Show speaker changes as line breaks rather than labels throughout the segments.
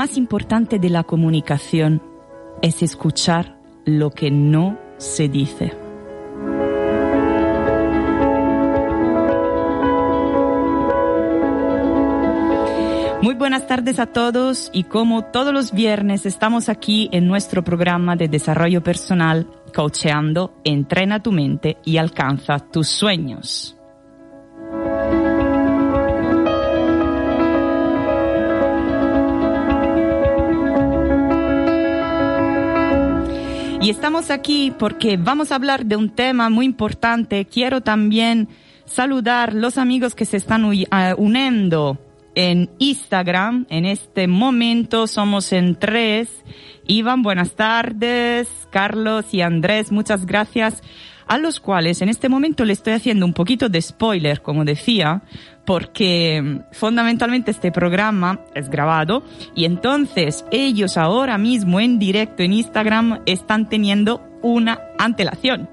más importante de la comunicación es escuchar lo que no se dice. Muy buenas tardes a todos y como todos los viernes estamos aquí en nuestro programa de desarrollo personal Coacheando, entrena tu mente y alcanza tus sueños. Y estamos aquí porque vamos a hablar de un tema muy importante. Quiero también saludar los amigos que se están uh, uniendo en Instagram. En este momento somos en tres. Iván, buenas tardes. Carlos y Andrés, muchas gracias. A los cuales en este momento le estoy haciendo un poquito de spoiler, como decía, porque mm, fundamentalmente este programa es grabado y entonces ellos ahora mismo en directo en Instagram están teniendo una antelación.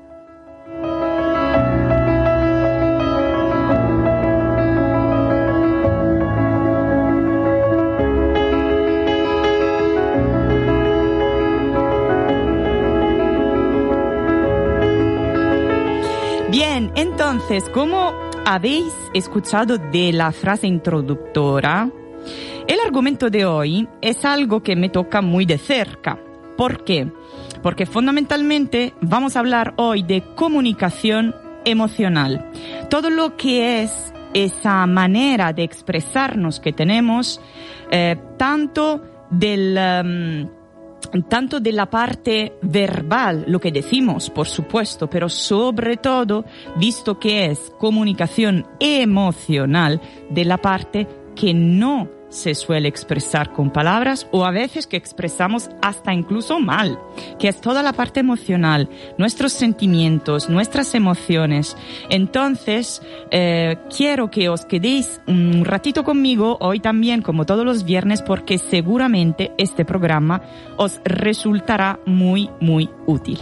Entonces, como habéis escuchado de la frase introductora, el argumento de hoy es algo que me toca muy de cerca. ¿Por qué? Porque fundamentalmente vamos a hablar hoy de comunicación emocional. Todo lo que es esa manera de expresarnos que tenemos, eh, tanto del... Um, tanto de la parte verbal, lo que decimos, por supuesto, pero sobre todo, visto que es comunicación emocional, de la parte que no se suele expresar con palabras o a veces que expresamos hasta incluso mal, que es toda la parte emocional, nuestros sentimientos, nuestras emociones. Entonces, eh, quiero que os quedéis un ratito conmigo hoy también, como todos los viernes, porque seguramente este programa os resultará muy, muy útil.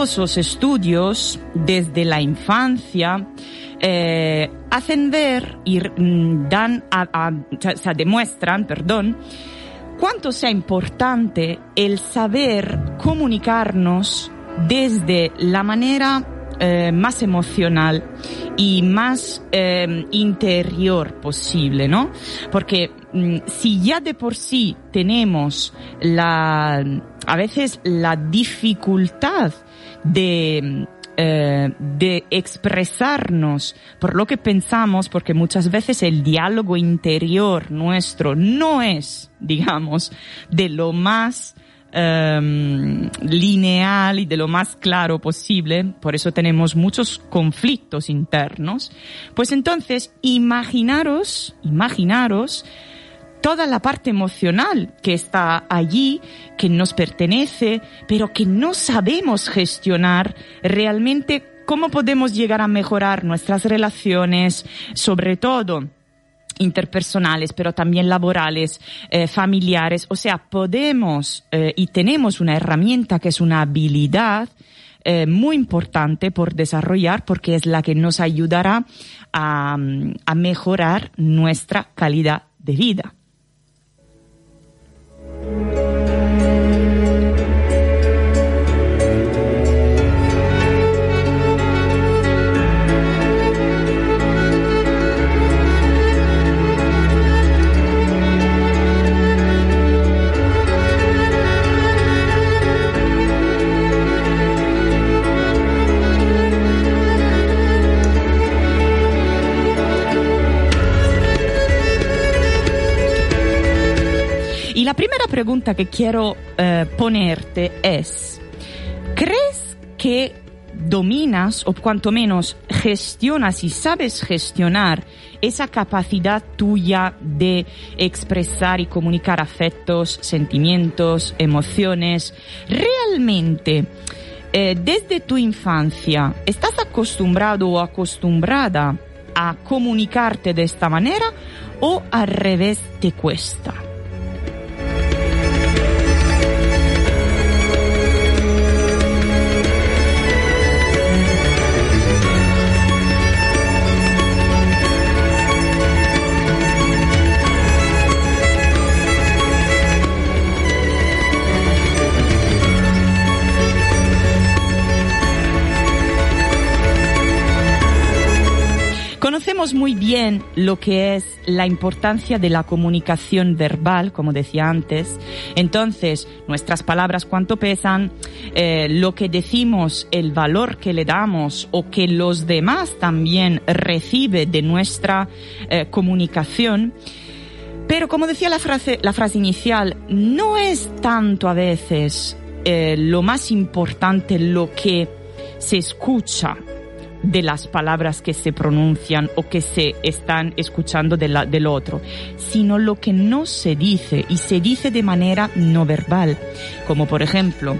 Estudios desde la infancia eh, hacen ver y mm, dan a, demuestran, perdón, cuánto sea importante el saber comunicarnos desde la manera eh, más emocional y más eh, interior posible, ¿no? Porque mm, si ya de por sí tenemos la, a veces la dificultad de, eh, de expresarnos por lo que pensamos, porque muchas veces el diálogo interior nuestro no es, digamos, de lo más um, lineal y de lo más claro posible, por eso tenemos muchos conflictos internos, pues entonces imaginaros, imaginaros toda la parte emocional que está allí, que nos pertenece, pero que no sabemos gestionar realmente cómo podemos llegar a mejorar nuestras relaciones, sobre todo interpersonales, pero también laborales, eh, familiares. O sea, podemos eh, y tenemos una herramienta que es una habilidad eh, muy importante por desarrollar porque es la que nos ayudará a mejorar nuestra calidad de vida. Música la primera pregunta que quiero eh, ponerte es, ¿crees que dominas o cuanto menos gestionas y sabes gestionar esa capacidad tuya de expresar y comunicar afectos, sentimientos, emociones, realmente eh, desde tu infancia, ¿estás acostumbrado o acostumbrada a comunicarte de esta manera o al revés te cuesta? Conocemos muy bien lo que es la importancia de la comunicación verbal, como decía antes. Entonces, nuestras palabras cuánto pesan, eh, lo que decimos, el valor que le damos o que los demás también recibe de nuestra eh, comunicación. Pero como decía la frase, la frase inicial, no es tanto a veces eh, lo más importante lo que se escucha de las palabras que se pronuncian o que se están escuchando de del otro, sino lo que no se dice y se dice de manera no verbal, como por ejemplo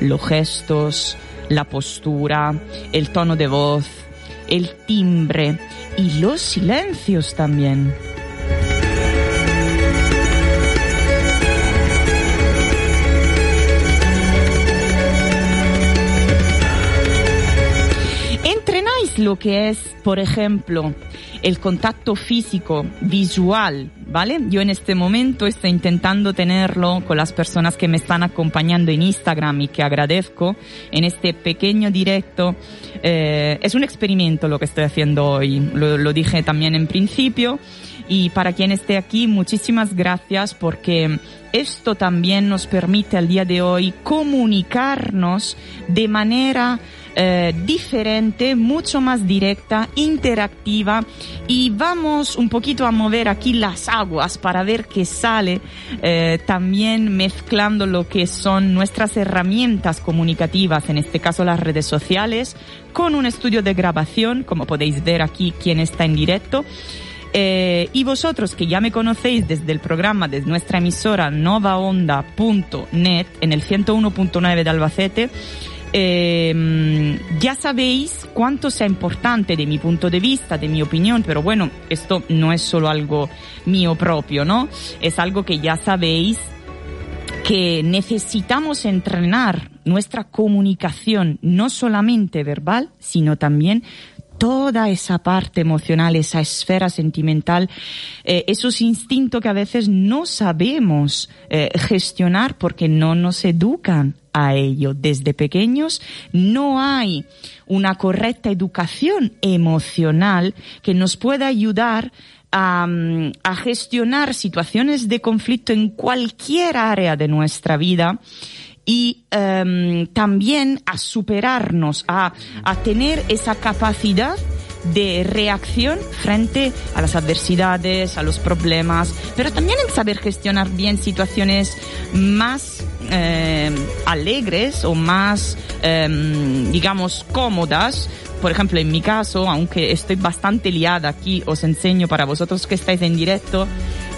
los gestos, la postura, el tono de voz, el timbre y los silencios también. Lo que es, por ejemplo, el contacto físico, visual, ¿vale? Yo en este momento estoy intentando tenerlo con las personas que me están acompañando en Instagram y que agradezco en este pequeño directo. Eh, es un experimento lo que estoy haciendo hoy, lo, lo dije también en principio. Y para quien esté aquí, muchísimas gracias porque esto también nos permite al día de hoy comunicarnos de manera eh, diferente, mucho más directa, interactiva y vamos un poquito a mover aquí las aguas para ver qué sale, eh, también mezclando lo que son nuestras herramientas comunicativas, en este caso las redes sociales, con un estudio de grabación, como podéis ver aquí quien está en directo. Eh, y vosotros que ya me conocéis desde el programa de nuestra emisora novaonda.net en el 101.9 de Albacete, eh, ya sabéis cuánto sea importante de mi punto de vista, de mi opinión, pero bueno, esto no es solo algo mío propio, ¿no? Es algo que ya sabéis que necesitamos entrenar nuestra comunicación, no solamente verbal, sino también toda esa parte emocional, esa esfera sentimental, eh, esos instintos que a veces no sabemos eh, gestionar porque no nos educan a ello desde pequeños. No hay una correcta educación emocional que nos pueda ayudar a, mm, a, gestionar situaciones de conflicto en cualquier área de nuestra vida y um, también a superarnos, a, a tener esa capacidad de reacción frente a las adversidades, a los problemas, pero también en saber gestionar bien situaciones más eh, alegres o más, eh, digamos, cómodas. Por ejemplo, en mi caso, aunque estoy bastante liada aquí, os enseño para vosotros que estáis en directo,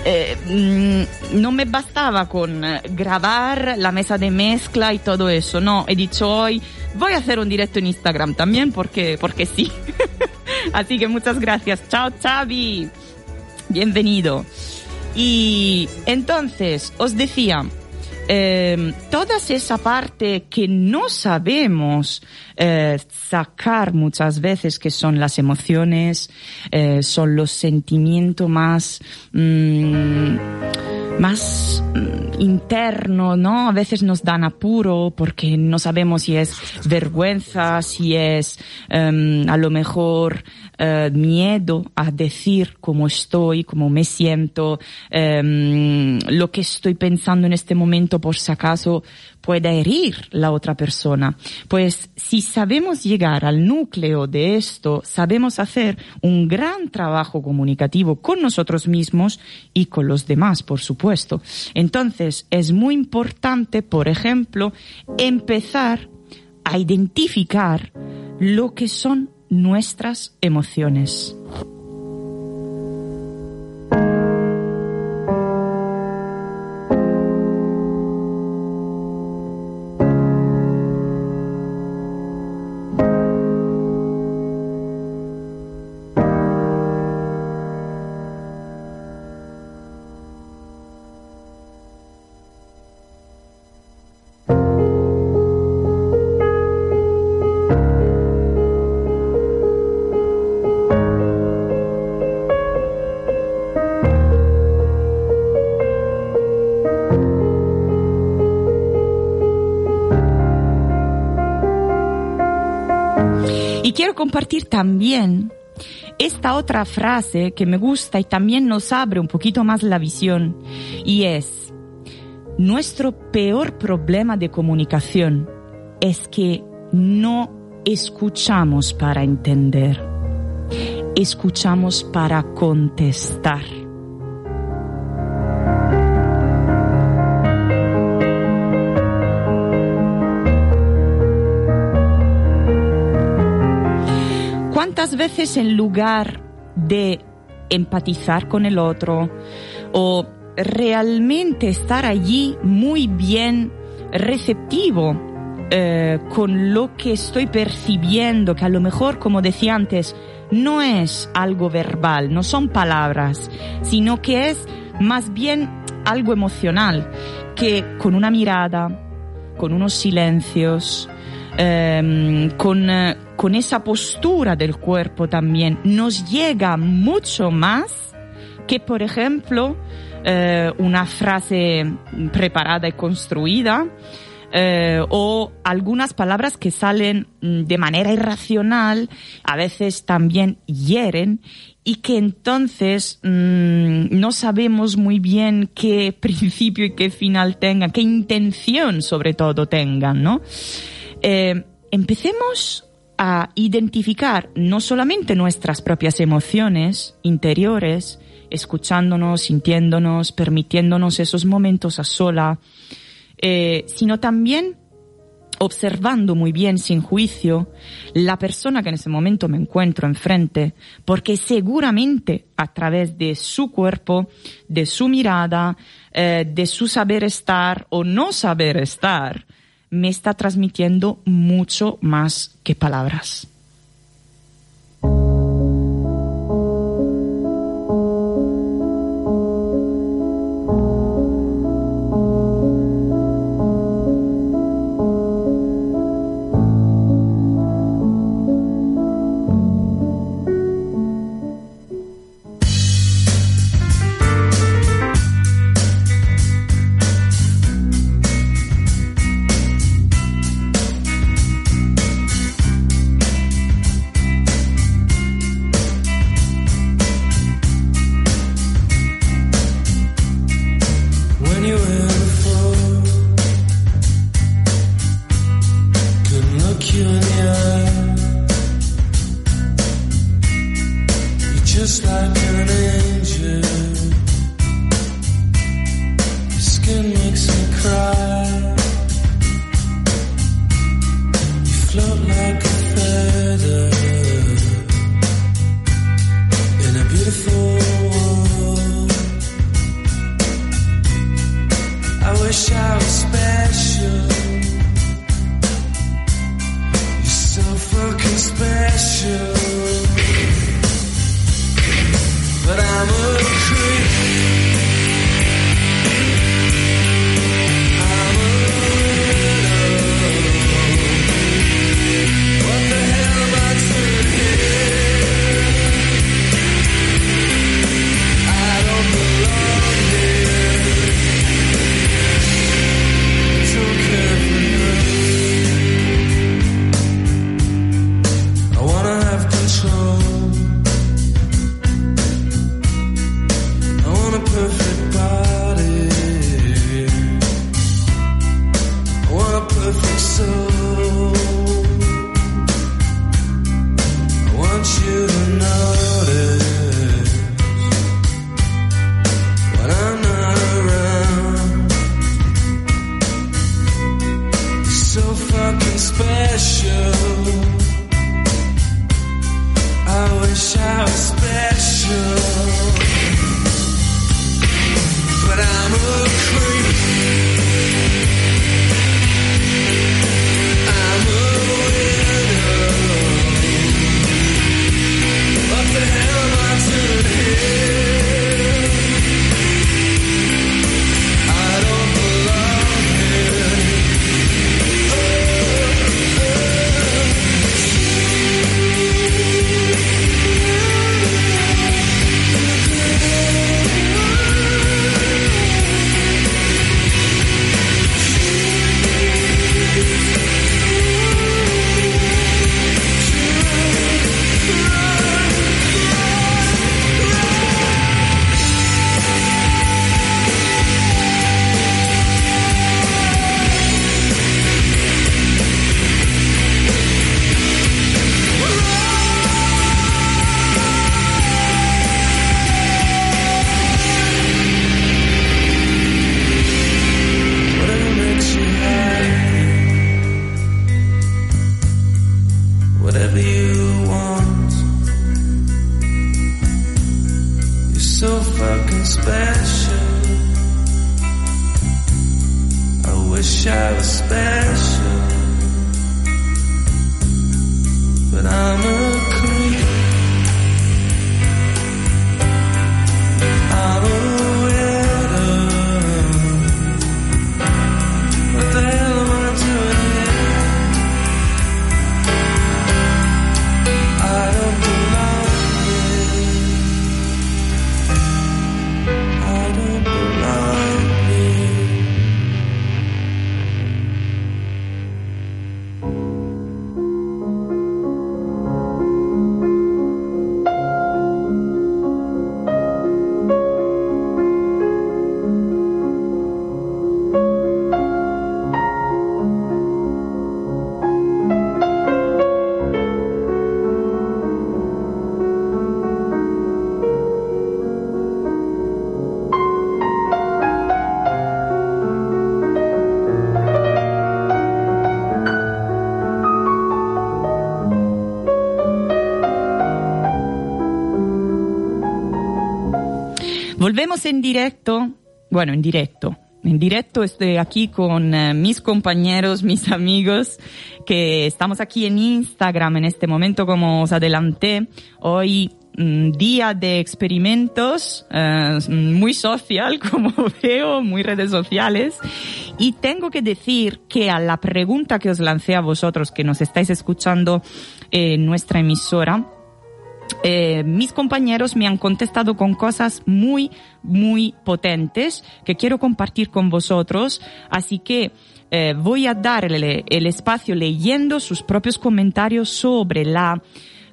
eh, mm, no me bastaba con eh, grabar la mesa de mezcla y todo eso. No, he dicho hoy, voy a hacer un directo en Instagram también porque, porque sí. Así que muchas gracias. Chao, Xavi. Bienvenido. Y entonces, os decía, eh, toda esa parte que no sabemos eh, sacar muchas veces, que son las emociones, eh, son los sentimientos más, mm, más internos, ¿no? A veces nos dan apuro porque no sabemos si es vergüenza, si es em, a lo mejor eh, miedo a decir cómo estoy, cómo me siento, em, lo que estoy pensando en este momento por si acaso pueda herir la otra persona. Pues si sabemos llegar al núcleo de esto, sabemos hacer un gran trabajo comunicativo con nosotros mismos y con los demás, por supuesto. Entonces, es muy importante, por ejemplo, empezar a identificar lo que son nuestras emociones. Compartir también esta otra frase que me gusta y también nos abre un poquito más la visión y es, nuestro peor problema de comunicación es que no escuchamos para entender, escuchamos para contestar. ¿Cuántas veces en lugar de empatizar con el otro o realmente estar allí muy bien receptivo eh, con lo que estoy percibiendo, que a lo mejor, como decía antes, no es algo verbal, no son palabras, sino que es más bien algo emocional, que con una mirada, con unos silencios, em, con, eh, con esa postura del cuerpo también, nos llega mucho más que, por ejemplo, eh, una frase preparada y construida, eh, o algunas palabras que salen mm, de manera irracional, a veces también hieren, y que entonces mm, no sabemos muy bien qué principio y qué final tengan, qué intención sobre todo tengan, ¿no? Eh, empecemos a identificar no solamente nuestras propias emociones interiores, escuchándonos, sintiéndonos, permitiéndonos esos momentos a sola, eh, sino también observando muy bien, sin juicio, la persona que en ese momento me encuentro enfrente, porque seguramente a través de su cuerpo, de su mirada, eh, de su saber estar o no saber estar, me está transmitiendo mucho más que palabras. Volvemos en directo, bueno, en directo. En directo estoy aquí con eh, mis compañeros, mis amigos, que estamos aquí en Instagram en este momento, como os adelanté. Hoy mm, día de experimentos, eh, muy social, como veo, muy redes sociales. Y tengo que decir que a la pregunta que os lancé a vosotros, que nos estáis escuchando en nuestra emisora, eh, mis compañeros me han contestado con cosas muy, muy potentes que quiero compartir con vosotros. Así que eh, voy a darle el espacio leyendo sus propios comentarios sobre la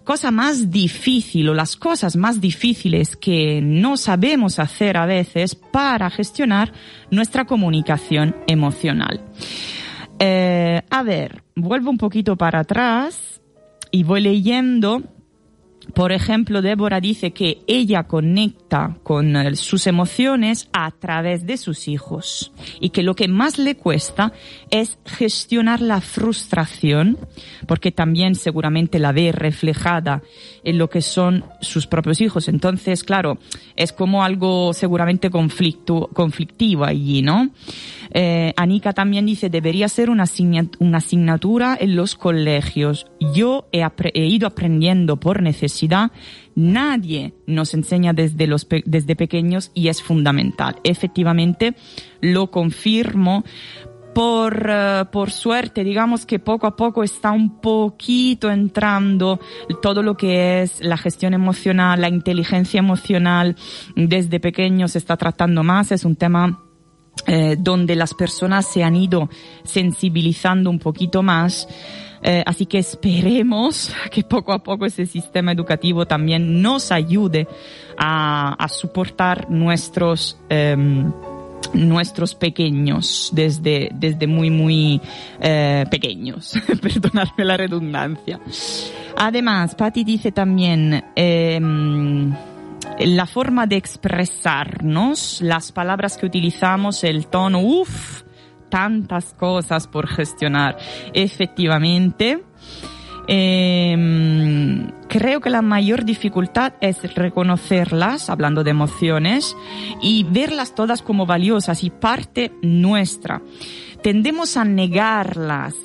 cosa más difícil o las cosas más difíciles que no sabemos hacer a veces para gestionar nuestra comunicación emocional. Eh, a ver, vuelvo un poquito para atrás y voy leyendo por ejemplo, Débora dice que ella conecta con eh, sus emociones a través de sus hijos y que lo que más le cuesta es gestionar la frustración, porque también seguramente la ve reflejada en lo que son sus propios hijos. Entonces, claro, es como algo seguramente conflicto, conflictivo allí, ¿no? Eh, Anika también dice, debería ser una, asignat- una asignatura en los colegios. Yo he, he ido aprendiendo por necesidad. Nadie nos enseña desde, los desde pequeños y es fundamental. Efectivamente, lo confirmo. Por, eh, por suerte, digamos que poco a poco está un poquito entrando todo lo que es la gestión emocional, la inteligencia emocional. Desde pequeños se está tratando más. Es un tema eh, donde las personas se han ido sensibilizando un poquito más. Eh, así que esperemos que poco a poco ese sistema educativo también nos ayude a, a soportar nuestros em, nuestros pequeños desde, desde muy, muy eh, pequeños. Perdonadme la redundancia. Además, Patti dice también, em, la forma de expresarnos, las palabras que utilizamos, el tono, uff, tantas cosas por gestionar. Efectivamente, eh, creo que la mayor dificultad es reconocerlas, hablando de emociones, y verlas todas como valiosas y parte nuestra. Tendemos a negarlas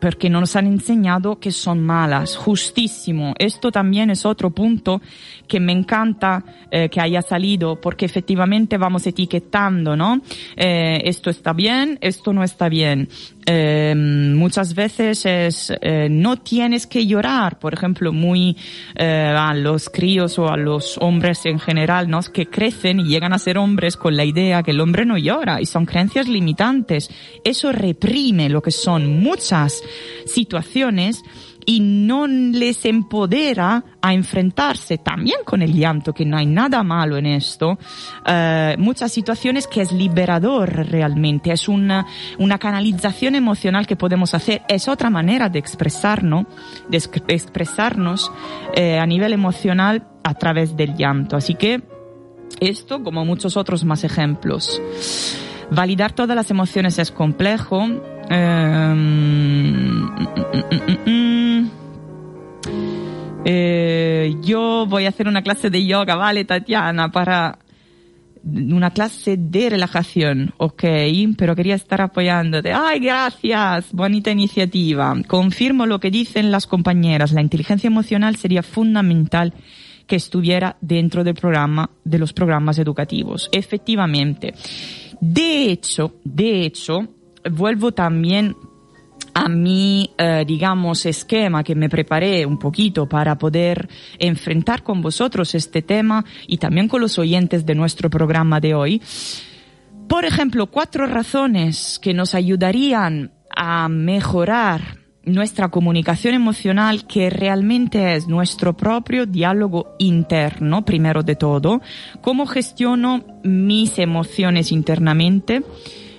porque no nos han enseñado que son malas, justísimo. Esto también es otro punto que me encanta eh, que haya salido, porque efectivamente vamos etiquetando, ¿no? Eh, esto está bien, esto no está bien. Eh, muchas veces es, eh, no tienes que llorar, por ejemplo, muy eh, a los críos o a los hombres en general, ¿no? Que crecen y llegan a ser hombres con la idea que el hombre no llora y son creencias limitantes. Eso reprime lo que son muchas situaciones y no les empodera a enfrentarse también con el llanto, que no hay nada malo en esto, eh, muchas situaciones que es liberador realmente, es una, una canalización emocional que podemos hacer, es otra manera de expresarnos, de ex- expresarnos eh, a nivel emocional a través del llanto. Así que esto, como muchos otros más ejemplos. Validar todas las emociones es complejo. Mm, mm, mm, mm. Eh, yo voy a hacer una clase de yoga, ¿vale, Tatiana? Para una clase de relajación, ok, pero quería estar apoyándote. Ay, gracias, bonita iniciativa. Confirmo lo que dicen las compañeras, la inteligencia emocional sería fundamental que estuviera dentro del programa, de los programas educativos. Efectivamente. De hecho, de hecho, vuelvo también a mi, eh, digamos, esquema que me preparé un poquito para poder enfrentar con vosotros este tema y también con los oyentes de nuestro programa de hoy. Por ejemplo, cuatro razones que nos ayudarían a mejorar nuestra comunicación emocional que realmente es nuestro propio diálogo interno, primero de todo, cómo gestiono mis emociones internamente,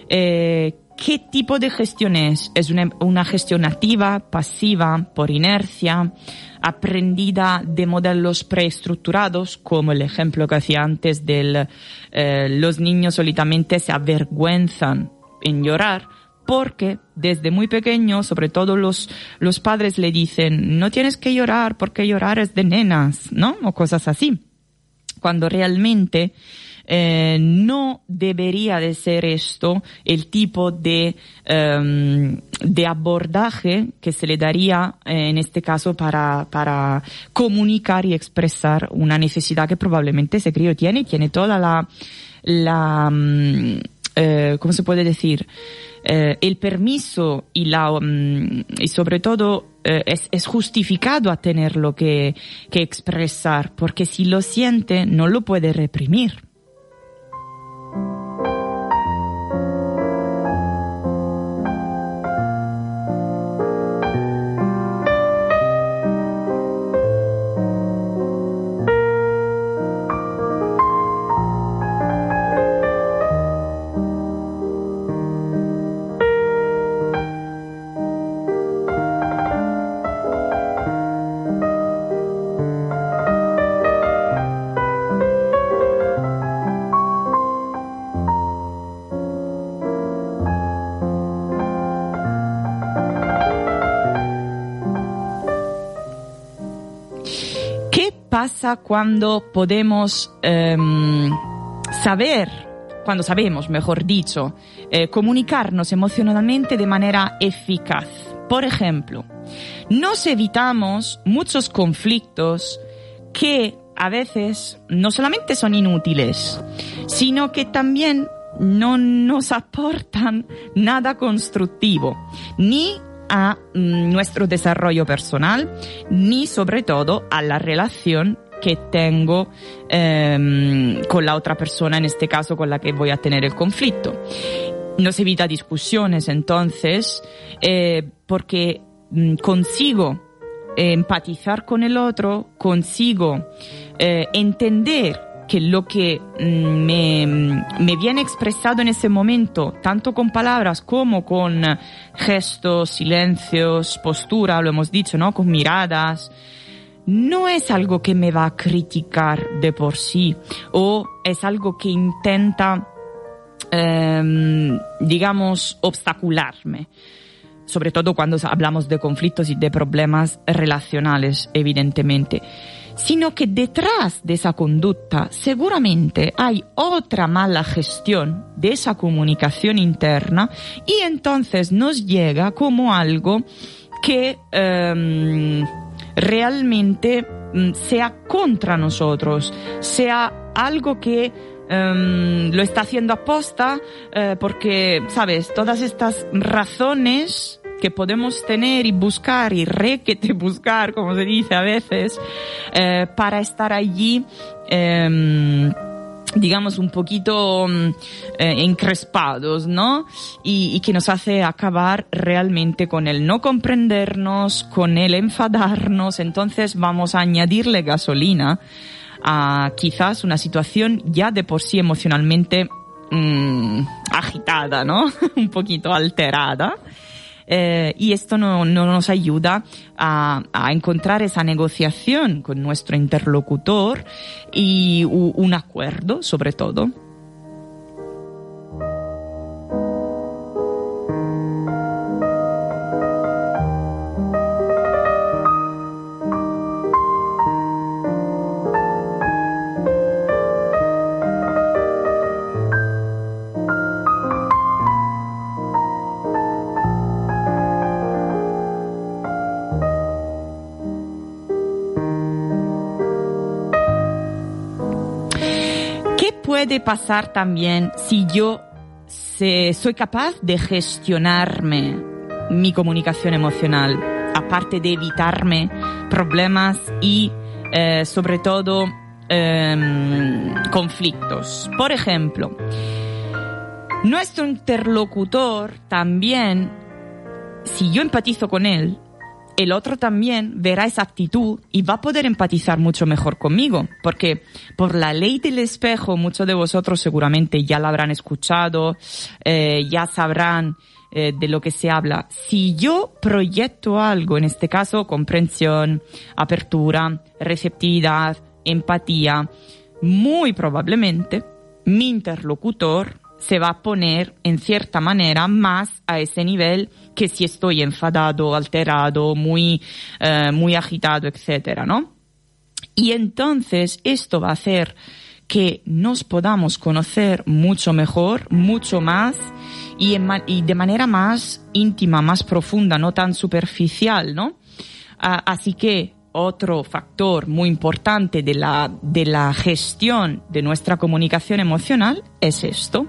eh, ¿Qué tipo de gestión es? ¿Es una, gestión activa, pasiva, por inercia, aprendida de modelos preestructurados, como el ejemplo que hacía antes de eh, los niños solitamente se avergüenzan en llorar? Porque desde muy pequeño, sobre todo los, los padres le dicen, no tienes que llorar porque llorar es de nenas, ¿no? O cosas así. Cuando realmente eh, no debería de ser esto el tipo de, em, de abordaje que se le daría eh, en este caso para, para comunicar y expresar una necesidad que probablemente ese crío tiene tiene toda la, la mm, eh, ¿cómo se puede decir? el permiso y la mm, y sobre todo es, es, justificado a tenerlo que, que expresar porque si lo siente no lo puede reprimir cuando podemos em, saber, cuando sabemos, mejor dicho, eh, comunicarnos emocionalmente de manera eficaz. Por ejemplo, nos evitamos muchos conflictos que a veces no solamente son inútiles, sino que también no nos aportan nada constructivo, ni a mm, nuestro desarrollo personal ni sobre todo a la relación que tengo em, con la otra persona, en este caso con la que voy a tener el conflicto. Nos evita discusiones entonces eh, porque mm, consigo empatizar con el otro, consigo eh, entender que lo que mm, me, me, viene expresado en ese momento, tanto con palabras como con gestos, silencios, postura, lo hemos dicho, ¿no? Con miradas, no es algo que me va a criticar de por sí o es algo que intenta, eh, digamos, obstacularme sobre todo cuando hablamos de conflictos y de problemas relacionales, evidentemente sino que detrás de esa conducta seguramente hay otra mala gestión de esa comunicación interna y entonces nos llega como algo que em, realmente mm, sea contra nosotros, sea algo que em, lo está haciendo aposta eh, porque, sabes, todas estas razones que podemos tener y buscar y requete buscar, como se dice a veces, eh, para estar allí. Eh, digamos, un poquito mm, eh, encrespados, ¿no? Y, que nos hace acabar realmente con el no comprendernos, con el enfadarnos, entonces vamos a añadirle gasolina a quizás una situación ya de por sí emocionalmente mm, agitada, ¿no? un poquito alterada. Eh, y esto no, no, nos ayuda a, a, encontrar esa negociación con nuestro interlocutor y un acuerdo sobre todo. Pasar también si yo soy capaz de gestionarme mi comunicación emocional, aparte de evitarme problemas y eh, sobre todo em, conflictos. Por ejemplo, nuestro interlocutor también, si yo empatizo con él, el otro también verá esa actitud y va a poder empatizar mucho mejor conmigo, porque por la ley del espejo muchos de vosotros seguramente ya la habrán escuchado, eh, ya sabrán eh, de lo que se habla. Si yo proyecto algo, en este caso comprensión, apertura, receptividad, empatía, muy probablemente mi interlocutor se va a poner en cierta manera más a ese nivel que si estoy enfadado, alterado, muy, eh, muy agitado, etcétera, ¿no? Y entonces esto va a hacer que nos podamos conocer mucho mejor, mucho más y, de manera más íntima, más profunda, no tan superficial, ¿no? Ah, así que otro factor muy importante de la, de la gestión de nuestra comunicación emocional es esto.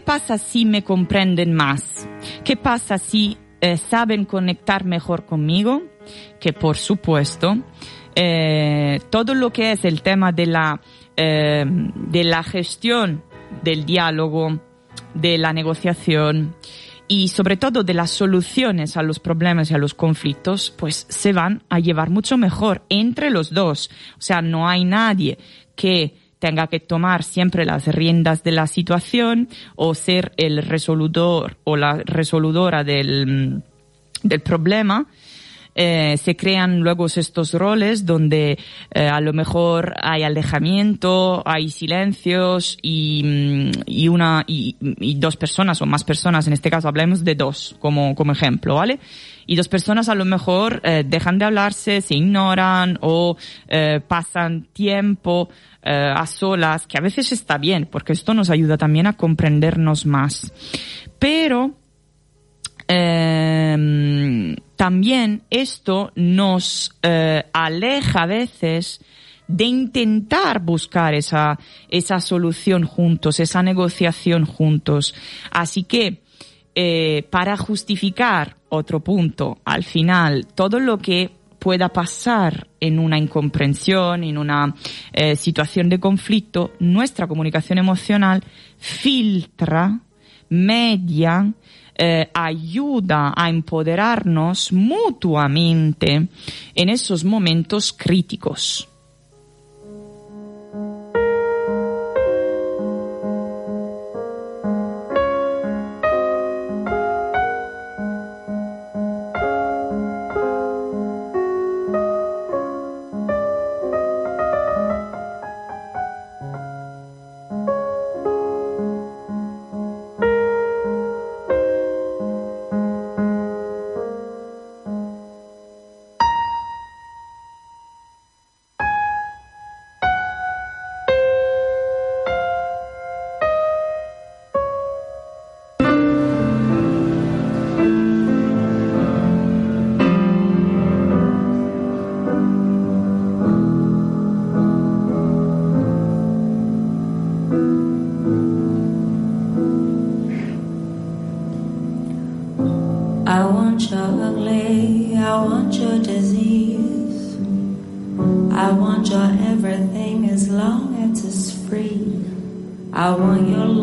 Pasa si me comprenden más? ¿Qué pasa si eh, saben conectar mejor conmigo? Que por supuesto, eh, todo lo que es el tema de la, eh, de la gestión del diálogo, de la negociación y sobre todo de las soluciones a los problemas y a los conflictos, pues se van a llevar mucho mejor entre los dos. O sea, no hay nadie que tenga que tomar siempre las riendas de la situación o ser el resoludor o la resoludora del, del problema, eh, se crean luego estos roles donde eh, a lo mejor hay alejamiento, hay silencios y, mm, y una y, y, dos personas o más personas, en este caso hablemos de dos como, como ejemplo, ¿vale? Y dos personas a lo mejor eh, dejan de hablarse, se ignoran o eh, pasan tiempo eh, a solas, que a veces está bien, porque esto nos ayuda también a comprendernos más. Pero eh, también esto nos eh, aleja a veces de intentar buscar esa, esa solución juntos, esa negociación juntos. Así que, eh, para justificar otro punto, al final, todo lo que pueda pasar en una incomprensión, en una eh, situación de conflicto, nuestra comunicación emocional filtra, media, eh, ayuda a empoderarnos mutuamente en esos momentos críticos. I want your love.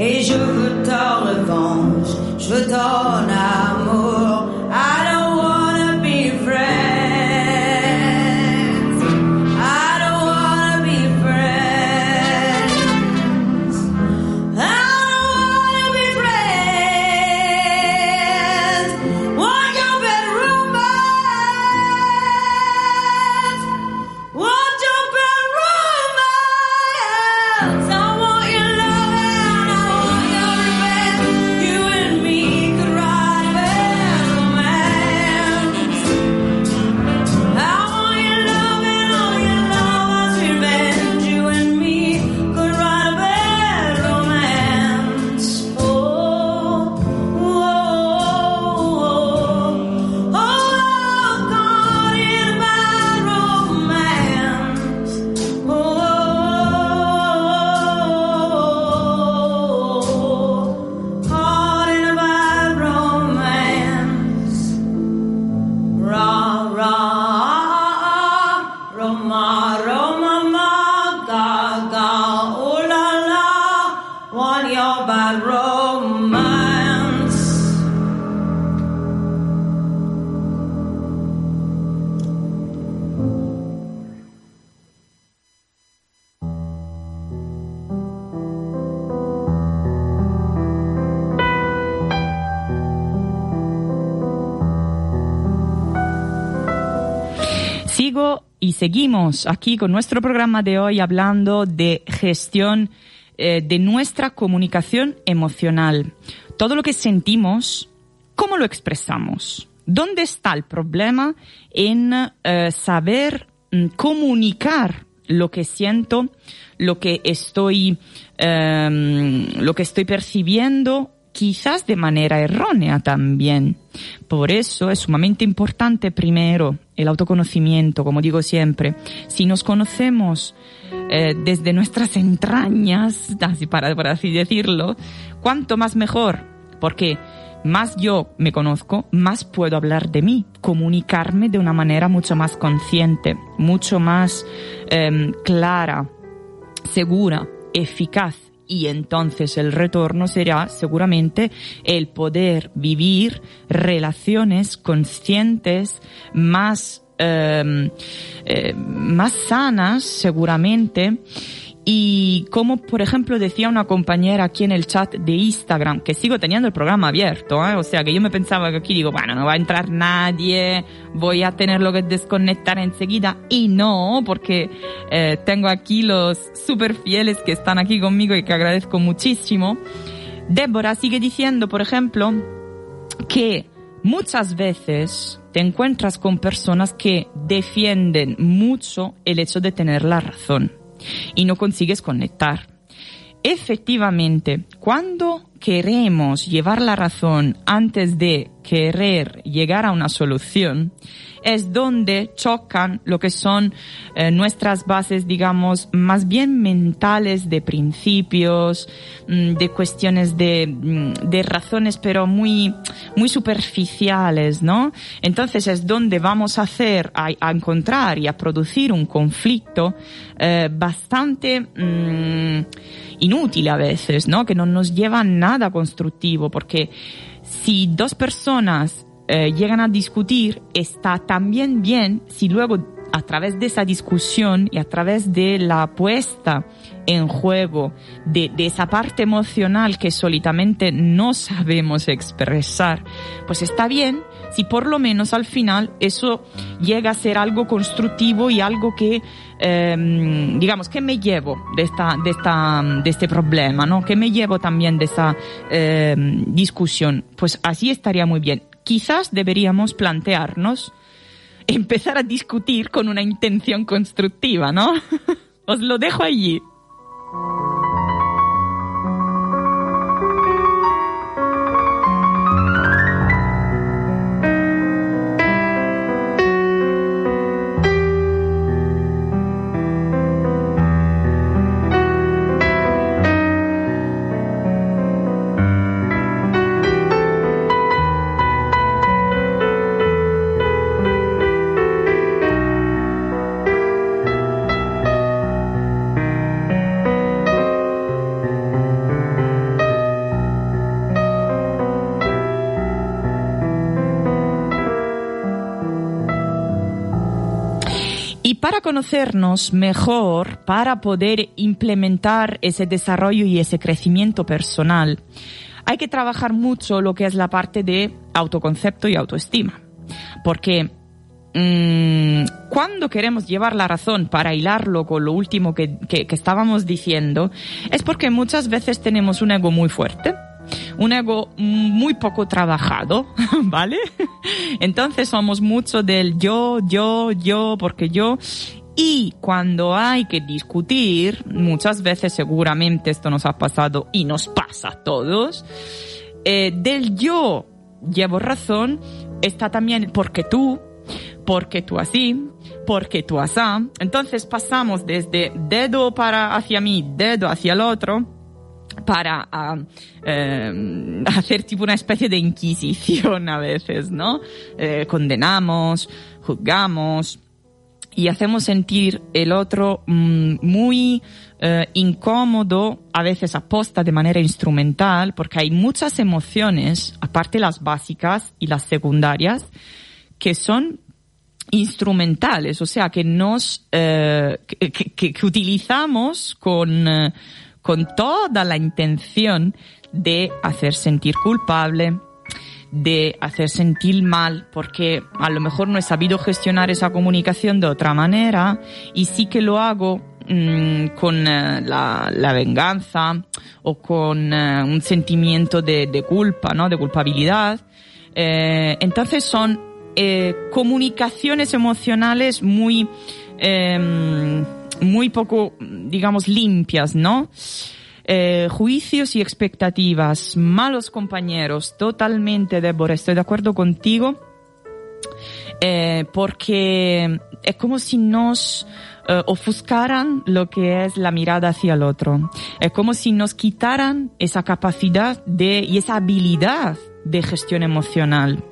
Et je veux ta revanche, je veux ton amour.
Seguimos aquí con nuestro programa de hoy hablando de gestión eh, de nuestra comunicación emocional. Todo lo que sentimos, ¿cómo lo expresamos? ¿Dónde está el problema en eh, saber mm, comunicar lo que siento, lo que estoy, em, lo que estoy percibiendo quizás de manera errónea también. Por eso es sumamente importante primero el autoconocimiento, como digo siempre. Si nos conocemos eh, desde nuestras entrañas, para, por así decirlo, cuanto más mejor, porque más yo me conozco, más puedo hablar de mí, comunicarme de una manera mucho más consciente, mucho más em, clara, segura, eficaz y entonces el retorno será seguramente el poder vivir relaciones conscientes más eh, eh, más sanas seguramente y como por ejemplo decía una compañera aquí en el chat de Instagram, que sigo teniendo el programa abierto, ¿eh? o sea que yo me pensaba que aquí digo, bueno, no va a entrar nadie, voy a tenerlo que desconectar enseguida y no, porque eh, tengo aquí los super fieles que están aquí conmigo y que agradezco muchísimo. Débora sigue diciendo, por ejemplo, que muchas veces te encuentras con personas que defienden mucho el hecho de tener la razón y no consigues conectar. Efectivamente, cuando queremos llevar la razón antes de querer llegar a una solución, es donde chocan lo que son eh, nuestras bases, digamos, más bien mentales de principios, mm, de cuestiones de, mm, de razones, pero muy, muy superficiales, ¿no? Entonces es donde vamos a hacer, a, a encontrar y a producir un conflicto eh, bastante mm, inútil a veces, ¿no? Que no nos lleva a nada constructivo, porque si dos personas eh, llegan a discutir, está también bien si luego a través de esa discusión y a través de la puesta en juego de, esa parte emocional que solitamente no sabemos expresar, pues está bien si por lo menos al final eso llega a ser algo constructivo y algo que, eh, digamos, que me llevo de esta, de esta, de este problema, ¿no? Que me llevo también de esa eh, discusión. Pues así estaría muy bien. Quizás deberíamos plantearnos empezar a discutir con una intención constructiva, ¿no? Os lo dejo allí. Conocernos mejor, para poder implementar ese desarrollo y ese crecimiento personal, hay que trabajar mucho lo que es la parte de autoconcepto y autoestima. Porque mm, cuando queremos llevar la razón para hilarlo con lo último que, que- que estábamos diciendo, es porque muchas veces tenemos un ego muy fuerte, un ego muy poco trabajado, ¿vale? Entonces somos mucho del yo, yo, yo, porque yo. Y cuando hay que discutir, muchas veces seguramente esto nos ha pasado y nos pasa a todos, eh, del yo llevo razón está también porque tú, porque tú así, porque tú asá. Entonces pasamos desde dedo para hacia mí, dedo hacia el otro, para ah, eh, hacer tipo una especie de inquisición a veces, ¿no? Eh, condenamos, juzgamos y hacemos sentir el otro mm, muy eh, incómodo, a veces aposta de manera instrumental, porque hay muchas emociones, aparte las básicas y las secundarias, que son instrumentales, o sea, que nos, eh, que, que- que utilizamos con, eh, con toda la intención de hacer sentir culpable, de hacer sentir mal, porque a lo mejor no he sabido gestionar esa comunicación de otra manera y sí que lo hago mm, con eh, la, venganza o con eh, un sentimiento de, culpa, ¿no? De culpabilidad. Eh, entonces son comunicaciones emocionales muy, em, muy poco, digamos, limpias, ¿no? Eh, juicios y expectativas, malos compañeros, totalmente, Débora, estoy de acuerdo contigo, eh, porque es como si nos eh, ofuscaran lo que es la mirada hacia el otro. Es como si nos quitaran esa capacidad de, y esa habilidad de gestión emocional.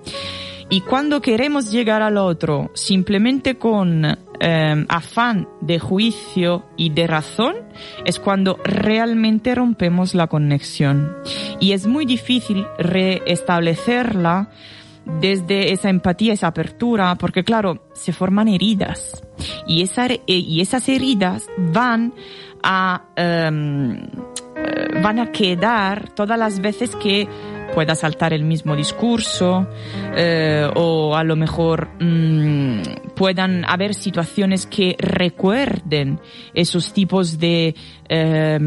Y cuando queremos llegar al otro simplemente con eh, afán de juicio y de razón, es cuando realmente rompemos la conexión. Y es muy difícil reestablecerla desde esa empatía, esa apertura, porque claro, se forman heridas. Y, esa, eh, y esas heridas van a, eh, van a quedar todas las veces que pueda saltar el mismo discurso eh, o a lo mejor mm, puedan haber situaciones que recuerden esos tipos de, eh,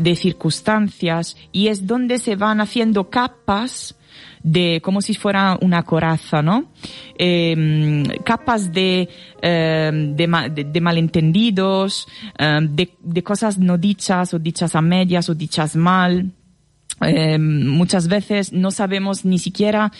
de circunstancias y es donde se van haciendo capas de como si fuera una coraza, ¿no? Eh, capas de, eh, de, de- malentendidos, de, de cosas no dichas o dichas a medias o dichas mal. Eh, muchas veces no sabemos ni siquiera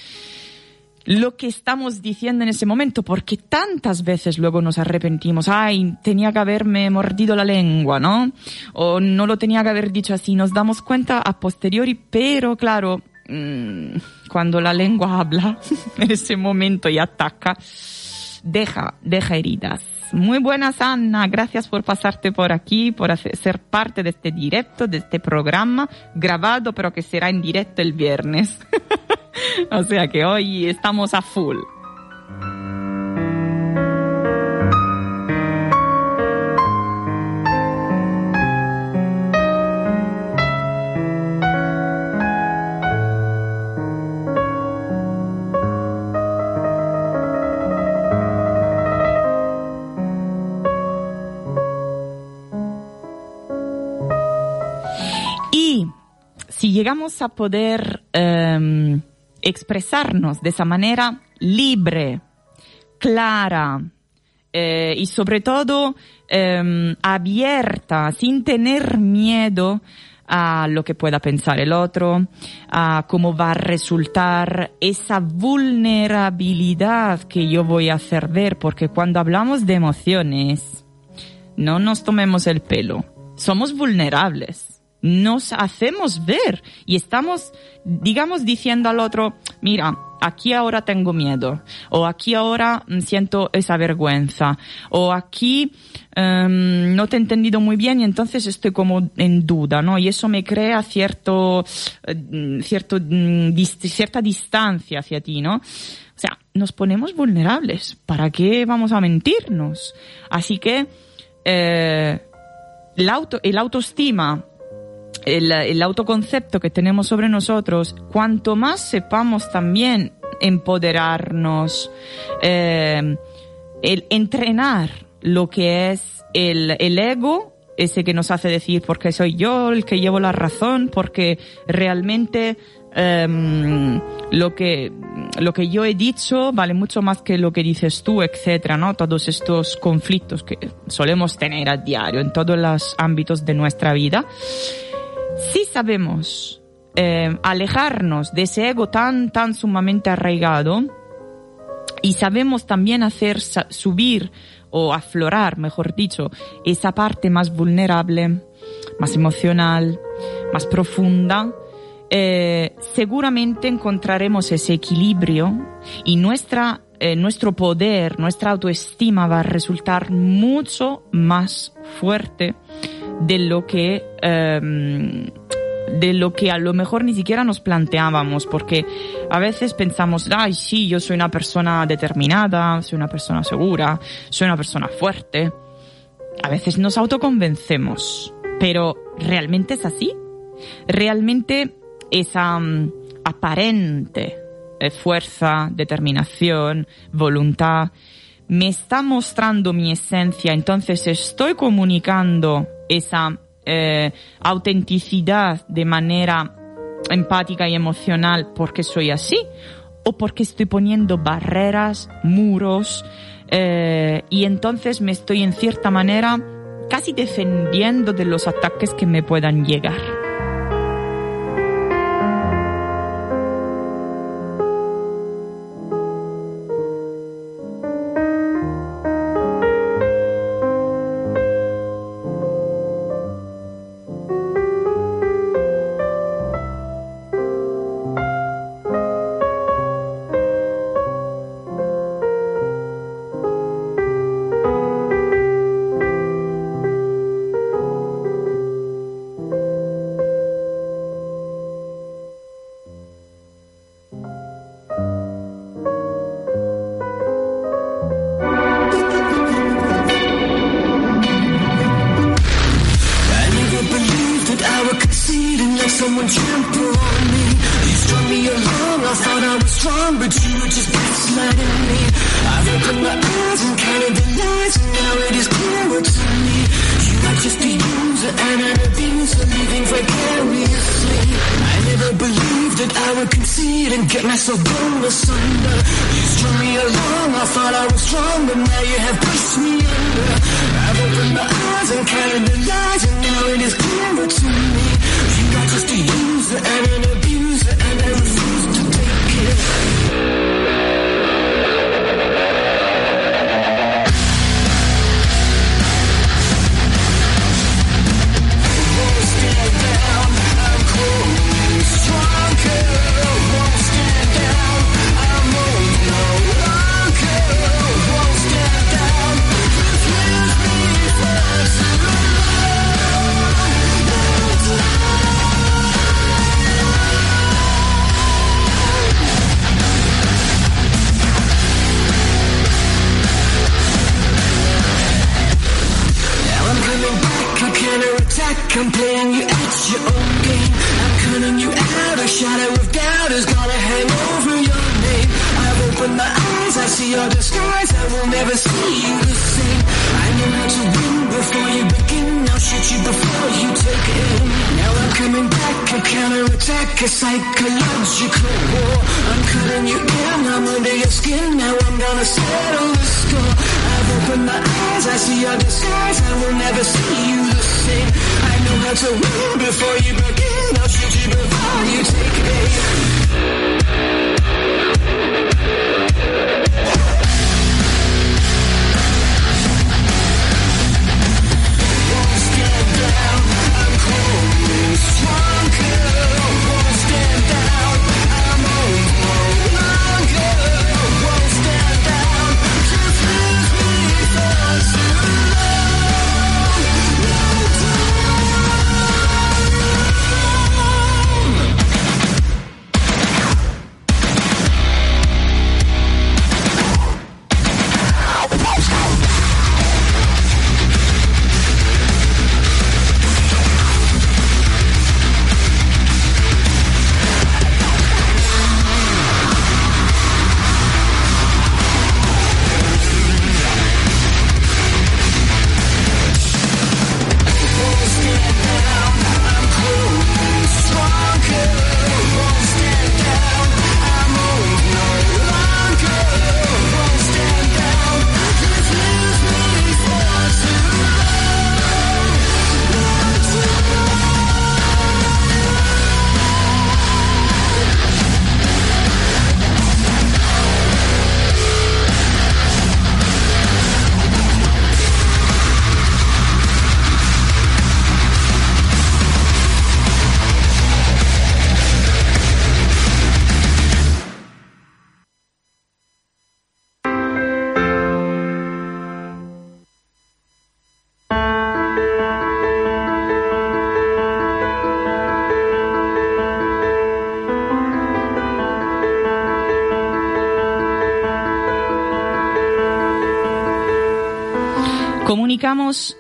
lo que estamos diciendo en ese momento, porque tantas veces luego nos arrepentimos, ay, tenía que haberme mordido la lengua, ¿no? O no lo tenía que haber dicho así, nos damos cuenta a posteriori, pero claro, mm, cuando la lengua habla, en ese momento y ataca, deja, deja heridas. Muy buenas, Ana. Gracias por pasarte por aquí, por hacer- ser parte de este directo, de este programa grabado, pero que será en directo el viernes. o sea que hoy estamos a full. Llegamos a poder em, expresarnos de esa manera libre, clara eh, y sobre todo em, abierta, sin tener miedo a lo que pueda pensar el otro, a cómo va a resultar esa vulnerabilidad que yo voy a hacer ver, porque cuando hablamos de emociones, no nos tomemos el pelo. Somos vulnerables. Nos hacemos ver y estamos, digamos, diciendo al otro, mira, aquí ahora tengo miedo, o aquí ahora mm, siento esa vergüenza, o aquí em, no te he entendido muy bien y entonces estoy como en duda, ¿no? Y eso me crea cierto, eh, cierto, mm, cierta distancia hacia ti, ¿no? O sea, nos ponemos vulnerables. ¿Para qué vamos a mentirnos? Así que eh, el, auto, el autoestima, el, el autoconcepto que tenemos sobre nosotros, cuanto más sepamos también empoderarnos, eh, el entrenar lo que es el, el ego, ese que nos hace decir porque soy yo el que llevo la razón, porque realmente em, lo que lo que yo he dicho vale mucho más que lo que dices tú, etcétera, ¿no? Todos estos conflictos que solemos tener a diario en todos los ámbitos de nuestra vida. Si sabemos eh, alejarnos de ese ego tan tan sumamente arraigado y sabemos también hacer subir o aflorar, mejor dicho, esa parte más vulnerable, más emocional, más profunda, eh, seguramente encontraremos ese equilibrio y nuestra, eh, nuestro poder, nuestra autoestima va a resultar mucho más fuerte de lo que em, de lo que a lo mejor ni siquiera nos planteábamos, porque a veces pensamos, ay, sí, yo soy una persona determinada, soy una persona segura, soy una persona fuerte. A veces nos autoconvencemos, pero ¿realmente es así? ¿Realmente esa mm, aparente eh, fuerza, determinación, voluntad, me está mostrando mi esencia, entonces estoy comunicando esa eh, autenticidad de manera empática y emocional porque soy así o porque estoy poniendo barreras, muros eh, y entonces me estoy en cierta manera casi defendiendo de los ataques que me puedan llegar.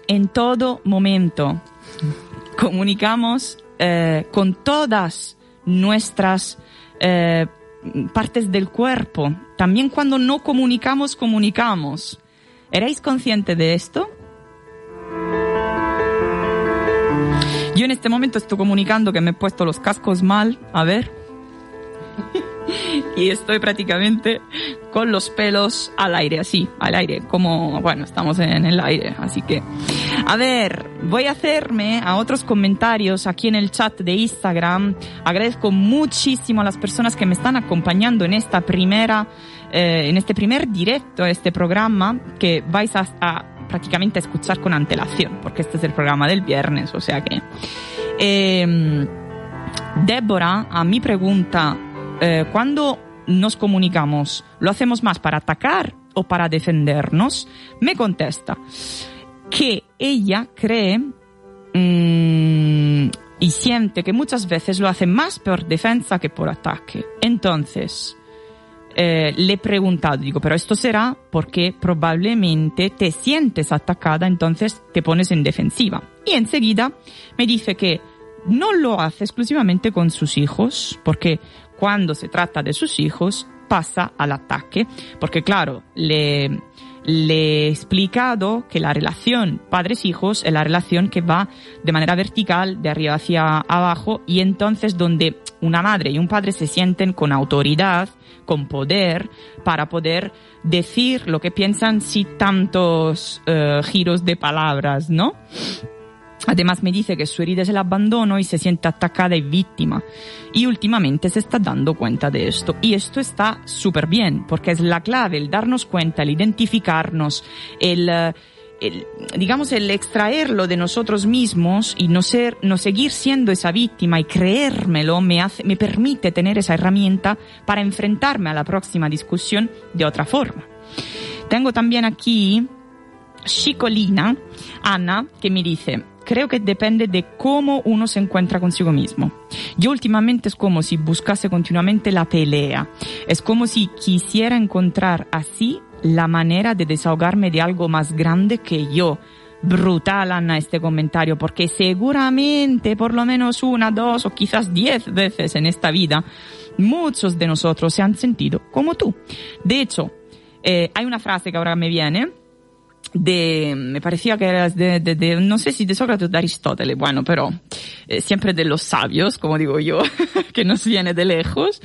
En todo momento. Comunicamos eh, con todas nuestras eh, partes del cuerpo. También cuando no comunicamos, comunicamos. ¿Erais conscientes de esto? Yo en este momento estoy comunicando que me he puesto los cascos mal. A ver. y estoy prácticamente con los pelos al aire, así, al aire, como, bueno, estamos en el aire, así que, a ver, voy a hacerme a otros comentarios aquí en el chat de Instagram. Agradezco muchísimo a las personas que me están acompañando en esta primera, eh, en este primer directo este programa que vais a, a prácticamente escuchar con antelación, porque este es el programa del viernes, o sea que, eh, Débora, a mi pregunta, eh, cuando nos comunicamos, ¿lo hacemos más para atacar o para defendernos? Me contesta que ella cree mm, y siente que muchas veces lo hace más por defensa que por ataque. Entonces, eh, le he preguntado, digo, pero esto será porque probablemente te sientes atacada, entonces te pones en defensiva. Y enseguida me dice que no lo hace exclusivamente con sus hijos, porque cuando se trata de sus hijos pasa al ataque, porque claro, le, le he explicado que la relación padres-hijos es la relación que va de manera vertical, de arriba hacia abajo, y entonces donde una madre y un padre se sienten con autoridad, con poder, para poder decir lo que piensan sin tantos eh, giros de palabras, ¿no? Además me dice que su herida es el abandono y se siente atacada y víctima. Y últimamente se está dando cuenta de esto. Y esto está súper bien, porque es la clave, el darnos cuenta, el identificarnos, el, eh, el, digamos, el extraerlo de nosotros mismos y no ser, no seguir siendo esa víctima y creérmelo me hace, me permite tener esa herramienta para enfrentarme a la próxima discusión de otra forma. Tengo también aquí Chicolina, Ana, que me dice, creo que depende de cómo uno se encuentra consigo mismo. Yo últimamente es como si buscase continuamente la pelea. Es como si quisiera encontrar así la manera de desahogarme de algo más grande que yo. Brutal, Ana, este comentario, porque seguramente por lo menos una, dos o quizás diez veces en esta vida, muchos de nosotros se han sentido como tú. De hecho, eh, hay una frase que ahora me viene, de, me parecía que era de, de, de, no sé si de Sócrates o de Aristóteles, bueno, pero eh, siempre de los sabios, como digo yo, que nos viene de lejos,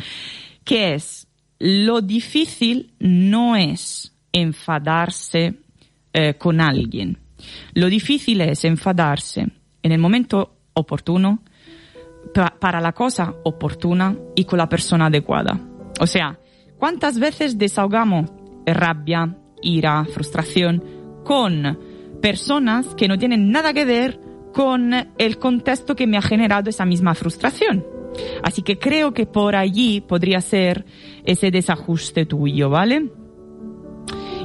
que es, lo difícil no es enfadarse eh, con alguien, lo difícil es enfadarse en el momento oportuno, pa- para la cosa oportuna y con la persona adecuada. O sea, ¿cuántas veces desahogamos rabia, ira, frustración con personas que no tienen nada que ver con el contexto que me ha generado esa misma frustración? Así que creo que por allí podría ser ese desajuste tuyo, ¿vale?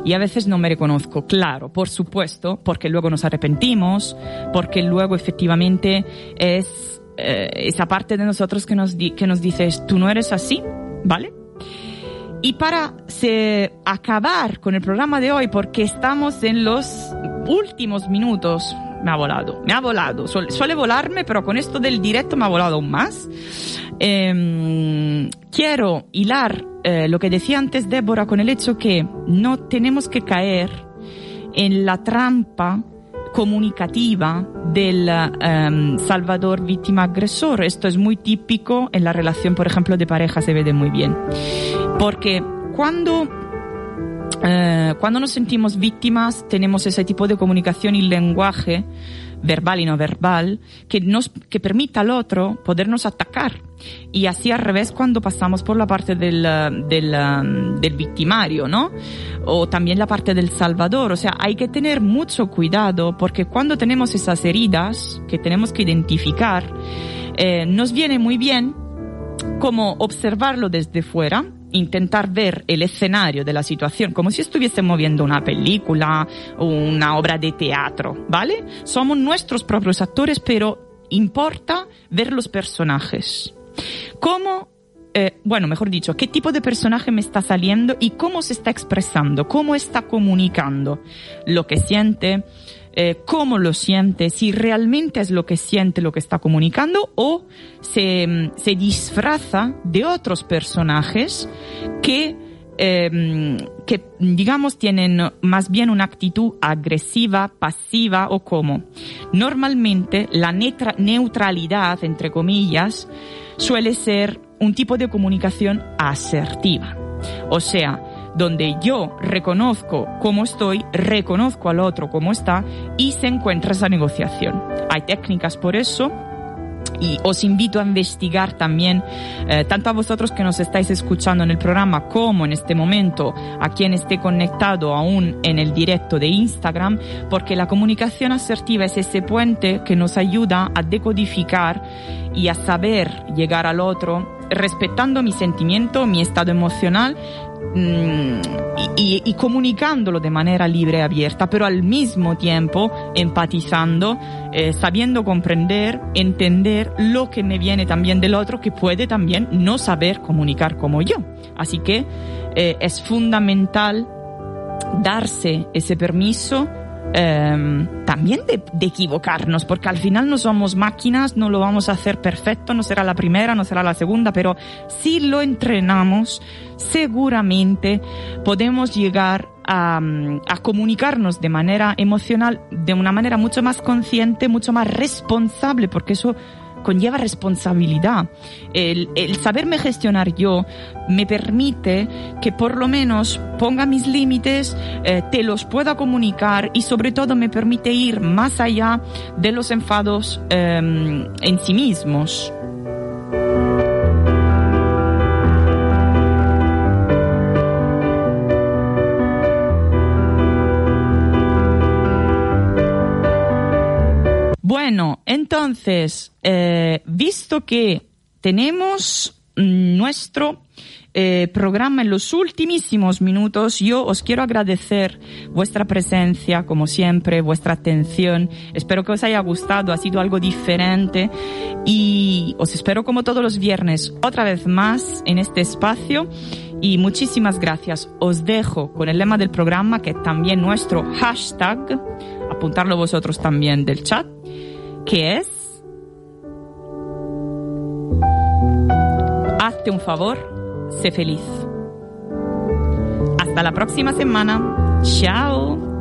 y a veces no me reconozco. Claro, por supuesto, porque luego nos arrepentimos, porque luego efectivamente es eh, esa parte de nosotros que nos, di- que nos dice, tú no eres así, ¿vale? Y para se, acabar con el programa de hoy, porque estamos en los últimos minutos, me ha volado, me ha volado. Suele, volarme, pero con esto del directo me ha volado aún más. Em, quiero hilar eh, lo que decía antes Débora con el hecho que no tenemos que caer en la trampa comunicativa del em, salvador víctima agresor. Esto es muy típico en la relación, por ejemplo, de pareja, se ve muy bien. Porque cuando, eh, cuando nos sentimos víctimas, tenemos ese tipo de comunicación y lenguaje verbal y no verbal que nos que permita al otro podernos atacar y así al revés cuando pasamos por la parte del, eh, del, eh, del victimario, ¿no? O también la parte del salvador. O sea, hay que tener mucho cuidado porque cuando tenemos esas heridas que tenemos que identificar, eh, nos viene muy bien como observarlo desde fuera, intentar ver el escenario de la situación como si estuviésemos viendo una película o una obra de teatro, ¿vale? Somos nuestros propios actores, pero importa ver los personajes. ¿Cómo eh, bueno, mejor dicho, qué tipo de personaje me está saliendo y cómo se está expresando, cómo está comunicando lo que siente, eh, cómo lo siente, si realmente es lo que siente lo que está comunicando o se, mm, se disfraza de otros personajes que, eh, que, digamos, tienen más bien una actitud agresiva, pasiva o como. Normalmente la neutra- neutralidad, entre comillas, suele ser un tipo de comunicación asertiva. O sea, donde yo reconozco cómo estoy, reconozco al otro cómo está y se encuentra esa negociación. Hay técnicas por eso y os invito a investigar también, eh, tanto a vosotros que nos estáis escuchando en el programa como en este momento a quien esté conectado aún en el directo de Instagram, porque la comunicación asertiva es ese puente que nos ayuda a decodificar y a saber llegar al otro respetando mi sentimiento, mi estado emocional mm, y, comunicándolo de manera libre y abierta, pero al mismo tiempo empatizando, eh, sabiendo comprender, entender lo que me viene también del otro que puede también no saber comunicar como yo. Así que eh, es fundamental darse ese permiso eh, también de, equivocarnos, porque al final no somos máquinas, no lo vamos a hacer perfecto, no será la primera, no será la segunda, pero si lo entrenamos, seguramente podemos llegar a comunicarnos de manera emocional, de una manera mucho más consciente, mucho más responsable, porque eso conlleva responsabilidad. El, el saberme gestionar yo me permite que por lo menos ponga mis límites, eh, te los pueda comunicar y sobre todo me permite ir más allá de los enfados eh, en sí mismos. Bueno, entonces, eh, visto que tenemos nuestro eh, programa en los ultimísimos minutos, yo os quiero agradecer vuestra presencia, como siempre, vuestra atención. Espero que os haya gustado, ha sido algo diferente y os espero como todos los viernes otra vez más en este espacio. Y muchísimas gracias. Os dejo con el lema del programa, que es también nuestro hashtag, apuntarlo vosotros también del chat, que es... Hazte un favor, sé feliz. Hasta la próxima semana. Chao.